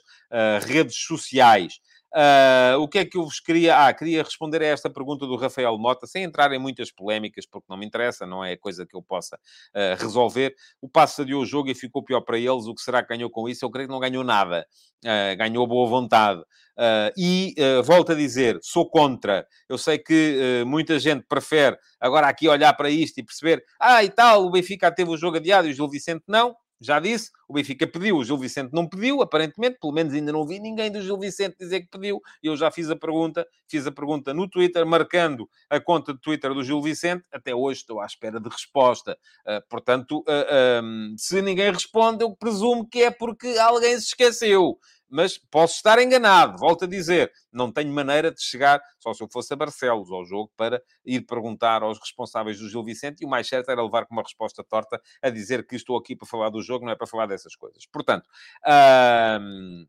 redes sociais. Uh, o que é que eu vos queria... Ah, queria responder a esta pergunta do Rafael Mota, sem entrar em muitas polémicas, porque não me interessa, não é coisa que eu possa uh, resolver. O passo adiou o jogo e ficou pior para eles. O que será que ganhou com isso? Eu creio que não ganhou nada. Uh, ganhou boa vontade. e volto a dizer, sou contra. Eu sei que muita gente prefere agora aqui olhar para isto e perceber, ah, e tal, o Benfica teve o jogo adiado e o Gil Vicente não. Já disse, o Benfica pediu, o Gil Vicente não pediu, aparentemente, pelo menos ainda não vi ninguém do Gil Vicente dizer que pediu. Eu já fiz a pergunta, fiz a pergunta no Twitter, marcando a conta de Twitter do Gil Vicente. Até hoje estou à espera de resposta. Uh, portanto, uh, ah, um, se ninguém responde, eu presumo que é porque alguém se esqueceu mas posso estar enganado. Volto a dizer, não tenho maneira de chegar, só se eu fosse a Barcelos ao jogo, para ir perguntar aos responsáveis do Gil Vicente, e o mais certo era levar com uma resposta torta a dizer que estou aqui para falar do jogo, não é para falar dessas coisas. Portanto, hum...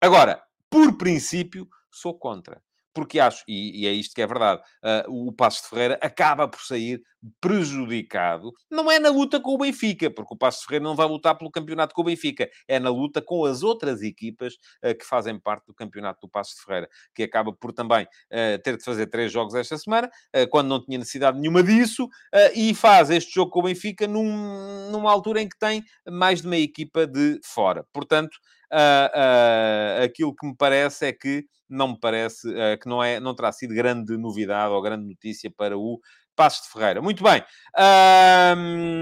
agora, por princípio, sou contra porque acho, e, e, é isto que é verdade, uh, o Passo de Ferreira acaba por sair prejudicado. Não é na luta com o Benfica, porque o Passo de Ferreira não vai lutar pelo campeonato com o Benfica, é na luta com as outras equipas uh, que fazem parte do campeonato do Passo de Ferreira, que acaba por também uh, ter de fazer três jogos esta semana, quando não tinha necessidade nenhuma disso, e faz este jogo com o Benfica num, numa altura em que tem mais de meia equipa de fora. Portanto, uh, uh, aquilo que me parece é que não me parece uh, que não, é, não terá sido grande novidade ou grande notícia para o Passos de Ferreira. Muito bem.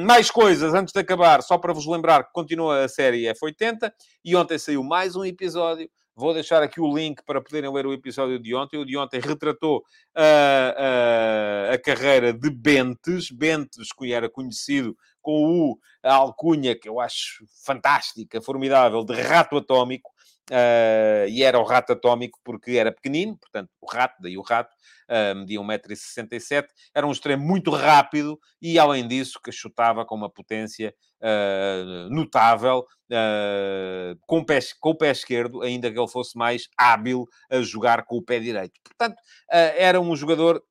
Mais coisas antes de acabar, só para vos lembrar que continua a série F80 e ontem saiu mais um episódio. Vou deixar aqui o link para poderem ler o episódio de ontem. O de ontem retratou uh, uh, a carreira de Bentes. Bentes, que era conhecido com o, a alcunha, que eu acho fantástica, formidável, de rato atómico. Uh, e era o rato atómico porque era pequenino, portanto, o rato, daí o rato, uh, media 1,67m, era um extremo muito rápido e, além disso, que chutava com uma potência uh, notável, uh, com, o pé, com o pé esquerdo, ainda que ele fosse mais hábil a jogar com o pé direito. Portanto, era um jogador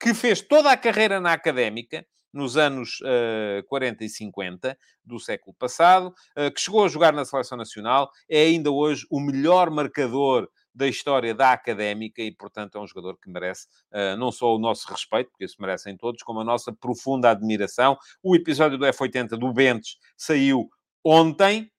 que fez toda a carreira na académica, nos anos uh, 40 e 50 do século passado, uh, que chegou a jogar na seleção nacional, é ainda hoje o melhor marcador da história da académica e, portanto, é um jogador que merece uh, não só o nosso respeito, porque isso merecem todos, como a nossa profunda admiração. O episódio do F80 do Bentes saiu ontem,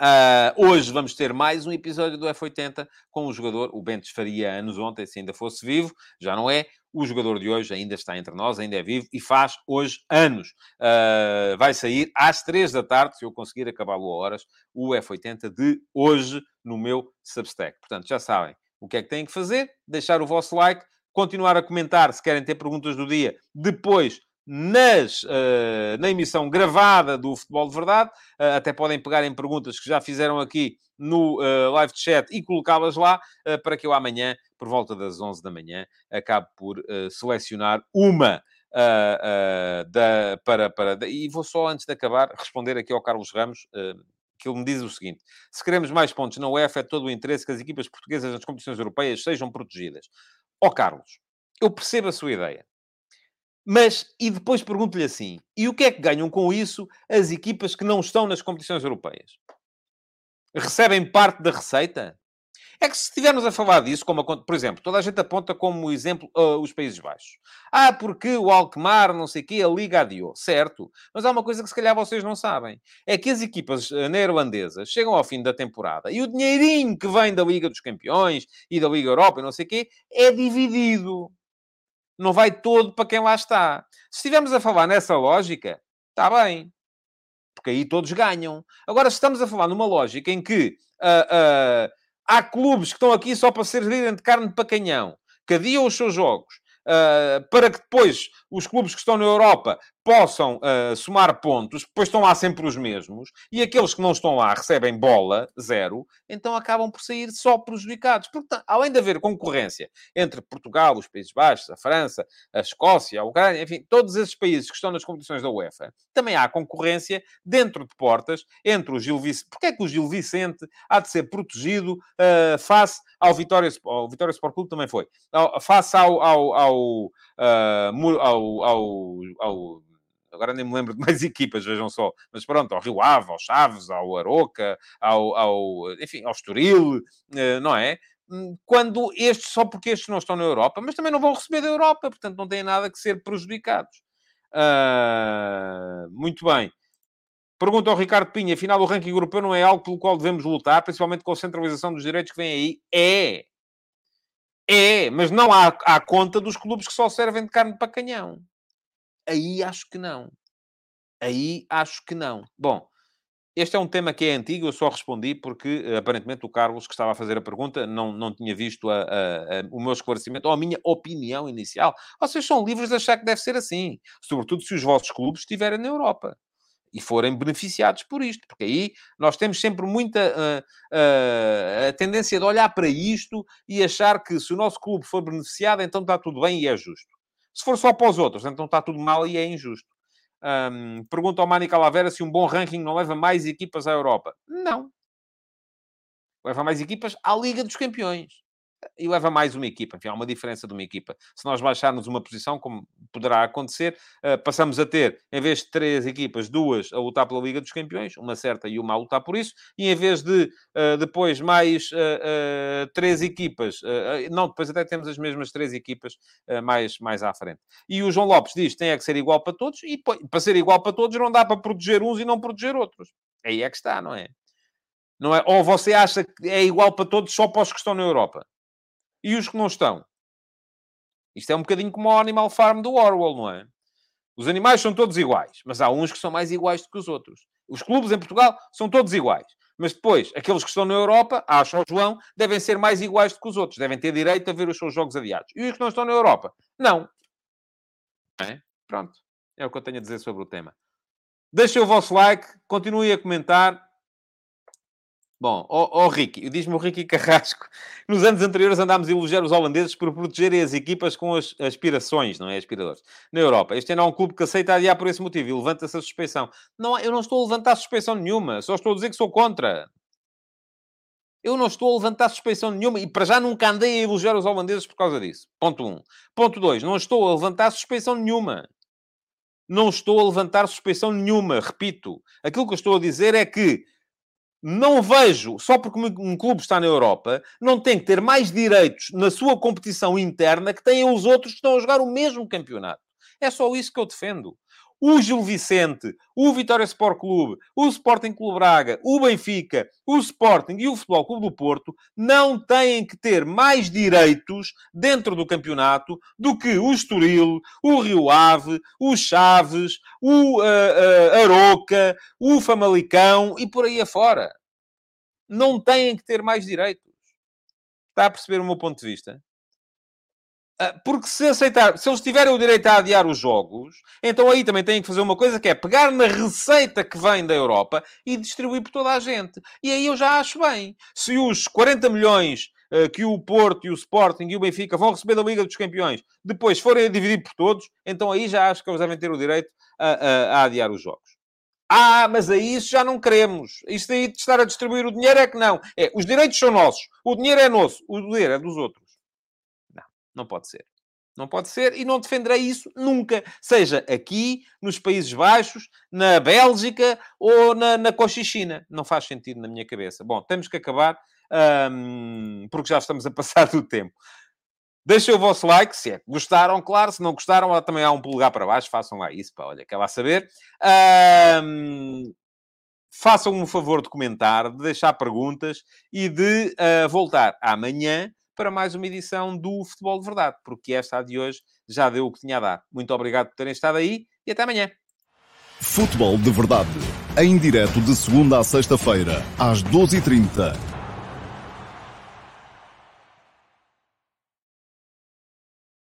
Uh, hoje vamos ter mais um episódio do F80 com o jogador, o Bentes faria anos ontem, se ainda fosse vivo, já não é. O jogador de hoje ainda está entre nós, ainda é vivo e faz hoje anos. Uh, vai sair às três da tarde, se eu conseguir acabá-lo a horas, o F80 de hoje no meu Substack. Portanto, já sabem o que é que têm que fazer, deixar o vosso like, continuar a comentar se querem ter perguntas do dia depois nas, uh, na emissão gravada do Futebol de Verdade. Uh, até podem pegar em perguntas que já fizeram aqui no uh, live chat e colocá-las lá para que eu amanhã, por volta das 11 da manhã, acabe por selecionar uma. da, para, para, e vou só, antes de acabar, responder aqui ao Carlos Ramos, que ele me diz o seguinte: se queremos mais pontos na UEFA, é todo o interesse que as equipas portuguesas nas competições europeias sejam protegidas. Ó oh, Carlos, eu percebo a sua ideia. Mas, e depois pergunto-lhe assim: e o que é que ganham com isso as equipas que não estão nas competições europeias? Recebem parte da receita? É que se estivermos a falar disso, como, por exemplo, toda a gente aponta como exemplo uh, os Países Baixos. Ah, porque o Alkmaar, não sei o quê, a Liga adiou. Certo. Mas há uma coisa que se calhar vocês não sabem. É que as equipas uh, neerlandesas chegam ao fim da temporada e o dinheirinho que vem da Liga dos Campeões e da Liga Europa e não sei o quê é dividido. Não vai todo para quem lá está. Se estivermos a falar nessa lógica, está bem. Porque aí todos ganham. Agora, estamos a falar numa lógica em que... Uh, uh, há clubes que estão aqui só para servirem de carne para canhão, que os seus jogos, uh, para que depois os clubes que estão na Europa possam uh, somar pontos, depois estão lá sempre os mesmos, e aqueles que não estão lá recebem bola, zero, então acabam por sair só prejudicados. Porque, além de haver concorrência entre Portugal, os Países Baixos, a França, a Escócia, a Ucrânia, enfim, todos esses países que estão nas competições da UEFA, também há concorrência dentro de portas entre o Gil Vicente. Porquê é que o Gil Vicente há de ser protegido uh, face ao Vitória, ao Vitória Sport Clube também foi, face ao, ao, ao, uh, ao, ao, ao agora nem me lembro de mais equipas, vejam só, mas pronto, ao Rio Ave, ao Chaves, ao Aroca, ao, ao enfim, ao Estoril, eh, não é? Hum, quando estes, só porque estes não estão na Europa, mas também não vão receber da Europa, portanto não têm nada que ser prejudicados. Uh, muito bem. Pergunta ao Ricardo Pinha, afinal o ranking europeu não é algo pelo qual devemos lutar, principalmente com a centralização dos direitos que vem aí? É! É, mas não há, há conta dos clubes que só servem de carne para canhão. Aí acho que não. Aí acho que não. Bom, este é um tema que é antigo, eu só respondi porque eh, aparentemente o Carlos, que estava a fazer a pergunta, não, não tinha visto a, a, a, o meu esclarecimento ou a minha opinião inicial. Vocês são livres de achar que deve ser assim, sobretudo se os vossos clubes estiverem na Europa e forem beneficiados por isto, porque aí nós temos sempre muita uh, uh, a tendência de olhar para isto e achar que se o nosso clube for beneficiado, então está tudo bem e é justo. Se for só para os outros, então está tudo mal e é injusto. Um, pergunta ao Mani Calavera se um bom ranking não leva mais equipas à Europa. Não. Leva mais equipas à Liga dos Campeões e leva mais uma equipa. Enfim, há uma diferença de uma equipa. Se nós baixarmos uma posição, como poderá acontecer, uh, passamos a ter, em vez de três equipas, duas a lutar pela Liga dos Campeões, uma certa e uma a lutar por isso, e em vez de uh, depois mais uh, três equipas, não, depois até temos as mesmas três equipas mais, mais à frente. E o João Lopes diz tem é que ser igual para todos, e para ser igual para todos não dá para proteger uns e não proteger outros. Aí é que está, não é? Não é? Ou você acha que é igual para todos só para os que estão na Europa? E os que não estão? Isto é um bocadinho como o Animal Farm do Orwell, não é? Os animais são todos iguais, mas há uns que são mais iguais do que os outros. Os clubes em Portugal são todos iguais. Mas depois, aqueles que estão na Europa, acho ao João, devem ser mais iguais do que os outros. Devem ter direito a ver os seus jogos adiados. E os que não estão na Europa? Não. É? Pronto. É o que eu tenho a dizer sobre o tema. Deixem o vosso like, continuem a comentar. Bom, ó oh, oh, Ricky, diz-me o Ricky Carrasco, nos anos anteriores andámos a elogiar os holandeses por protegerem as equipas com as aspirações, não é? Aspiradores. Na Europa. Este ano há um clube que aceita adiar por esse motivo e levanta-se a suspeição. Não, eu não estou a levantar suspeição nenhuma, só estou a dizer que sou contra. Eu não estou a levantar suspeição nenhuma e para já nunca andei a elogiar os holandeses por causa disso. Ponto 1. Um. Ponto 2. Não estou a levantar suspeição nenhuma. Não estou a levantar suspeição nenhuma, repito. Aquilo que eu estou a dizer é que não vejo, só porque um clube está na Europa, não tem que ter mais direitos na sua competição interna que têm os outros que estão a jogar o mesmo campeonato. É só isso que eu defendo. O Gil Vicente, o Vitória Sport Clube, o Sporting Clube Braga, o Benfica, o Sporting e o Futebol Clube do Porto não têm que ter mais direitos dentro do campeonato do que o Estoril, o Rio Ave, o Chaves, o uh, uh, Aroca, o Famalicão e por aí afora. Não têm que ter mais direitos. Está a perceber o meu ponto de vista? Ah, porque se aceitar, se eles tiverem o direito a adiar os jogos, então aí também têm que fazer uma coisa que é pegar na receita que vem da Europa e distribuir por toda a gente. E aí eu já acho bem. Se os 40 milhões uh, que o Porto e o Sporting e o Benfica vão receber da Liga dos Campeões depois forem a dividir por todos, então aí já acho que eles devem ter o direito a, a, a adiar os jogos. Ah, mas aí isso já não queremos. Isso aí de estar a distribuir o dinheiro é que não. É, os direitos são nossos. O dinheiro é nosso. O dinheiro é dos outros. Não pode ser. Não pode ser e não defenderei isso nunca. Seja aqui, nos Países Baixos, na Bélgica ou na, na Cochichina. Não faz sentido na minha cabeça. Bom, temos que acabar um, porque já estamos a passar do tempo. Deixem o vosso like, se é que gostaram, claro. Se não gostaram, também há um polegar para baixo. Façam lá isso, para olha, quer lá saber. Um, façam-me o favor de comentar, de deixar perguntas e de uh, voltar amanhã para mais uma edição do Futebol de Verdade, porque esta de hoje já deu o que tinha a dar. Muito obrigado por terem estado aí e até amanhã. Futebol de Verdade, em direto de segunda a sexta-feira, às 12h30